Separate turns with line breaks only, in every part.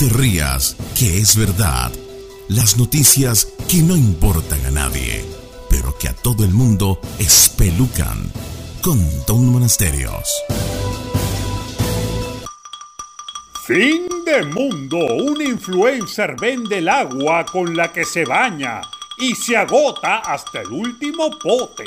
te rías, que es verdad. Las noticias que no importan a nadie, pero que a todo el mundo espelucan. Con Don Monasterios.
Fin de mundo. Un influencer vende el agua con la que se baña y se agota hasta el último pote.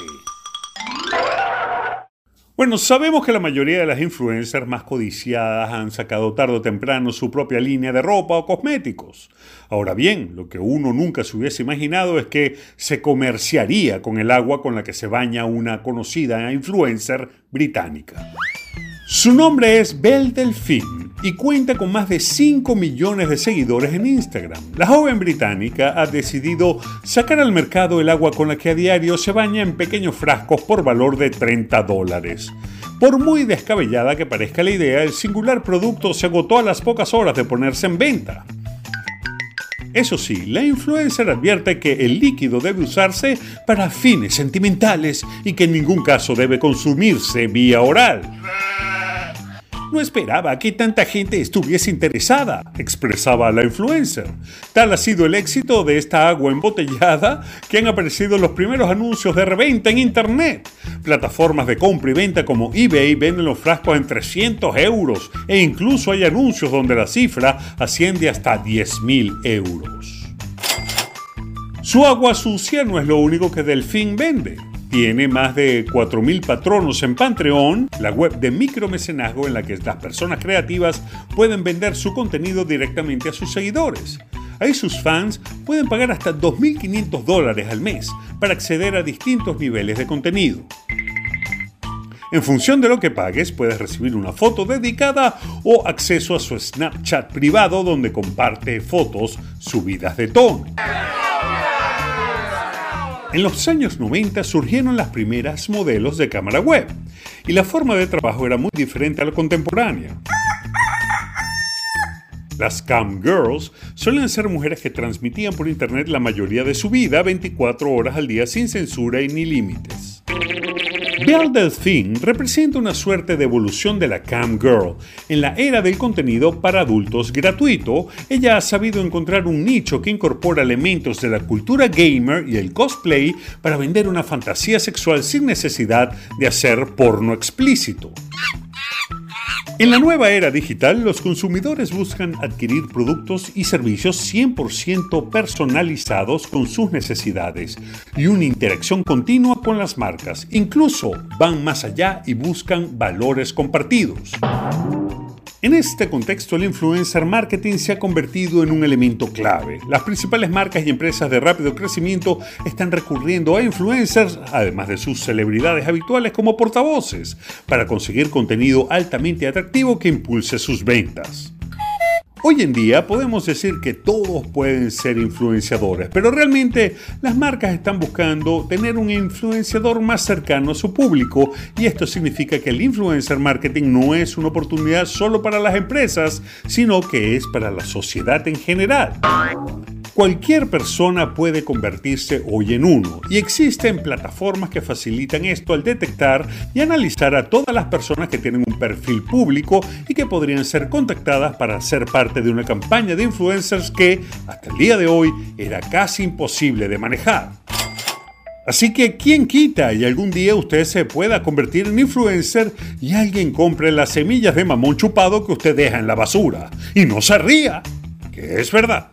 Bueno, sabemos que la mayoría de las influencers más codiciadas han sacado tarde o temprano su propia línea de ropa o cosméticos. Ahora bien, lo que uno nunca se hubiese imaginado es que se comerciaría con el agua con la que se baña una conocida influencer británica. Su nombre es Belle Delphine y cuenta con más de 5 millones de seguidores en Instagram. La joven británica ha decidido sacar al mercado el agua con la que a diario se baña en pequeños frascos por valor de 30 dólares. Por muy descabellada que parezca la idea, el singular producto se agotó a las pocas horas de ponerse en venta. Eso sí, la influencer advierte que el líquido debe usarse para fines sentimentales y que en ningún caso debe consumirse vía oral. No esperaba que tanta gente estuviese interesada, expresaba la influencer. Tal ha sido el éxito de esta agua embotellada que han aparecido los primeros anuncios de reventa en Internet. Plataformas de compra y venta como eBay venden los frascos en 300 euros e incluso hay anuncios donde la cifra asciende hasta 10.000 euros. Su agua sucia no es lo único que Delfín vende. Tiene más de 4.000 patronos en Patreon, la web de micromecenazgo en la que las personas creativas pueden vender su contenido directamente a sus seguidores. Ahí sus fans pueden pagar hasta 2.500 dólares al mes para acceder a distintos niveles de contenido. En función de lo que pagues, puedes recibir una foto dedicada o acceso a su Snapchat privado donde comparte fotos subidas de tono. En los años 90 surgieron las primeras modelos de cámara web y la forma de trabajo era muy diferente a la contemporánea. Las cam girls suelen ser mujeres que transmitían por internet la mayoría de su vida 24 horas al día sin censura y ni límites. Belle Delphine representa una suerte de evolución de la cam girl. En la era del contenido para adultos gratuito, ella ha sabido encontrar un nicho que incorpora elementos de la cultura gamer y el cosplay para vender una fantasía sexual sin necesidad de hacer porno explícito. En la nueva era digital, los consumidores buscan adquirir productos y servicios 100% personalizados con sus necesidades y una interacción continua con las marcas. Incluso van más allá y buscan valores compartidos. En este contexto, el influencer marketing se ha convertido en un elemento clave. Las principales marcas y empresas de rápido crecimiento están recurriendo a influencers, además de sus celebridades habituales como portavoces, para conseguir contenido altamente atractivo que impulse sus ventas. Hoy en día podemos decir que todos pueden ser influenciadores, pero realmente las marcas están buscando tener un influenciador más cercano a su público y esto significa que el influencer marketing no es una oportunidad solo para las empresas, sino que es para la sociedad en general. Cualquier persona puede convertirse hoy en uno y existen plataformas que facilitan esto al detectar y analizar a todas las personas que tienen un perfil público y que podrían ser contactadas para ser parte de una campaña de influencers que hasta el día de hoy era casi imposible de manejar. Así que, ¿quién quita y algún día usted se pueda convertir en influencer y alguien compre las semillas de mamón chupado que usted deja en la basura? Y no se ría, que es verdad.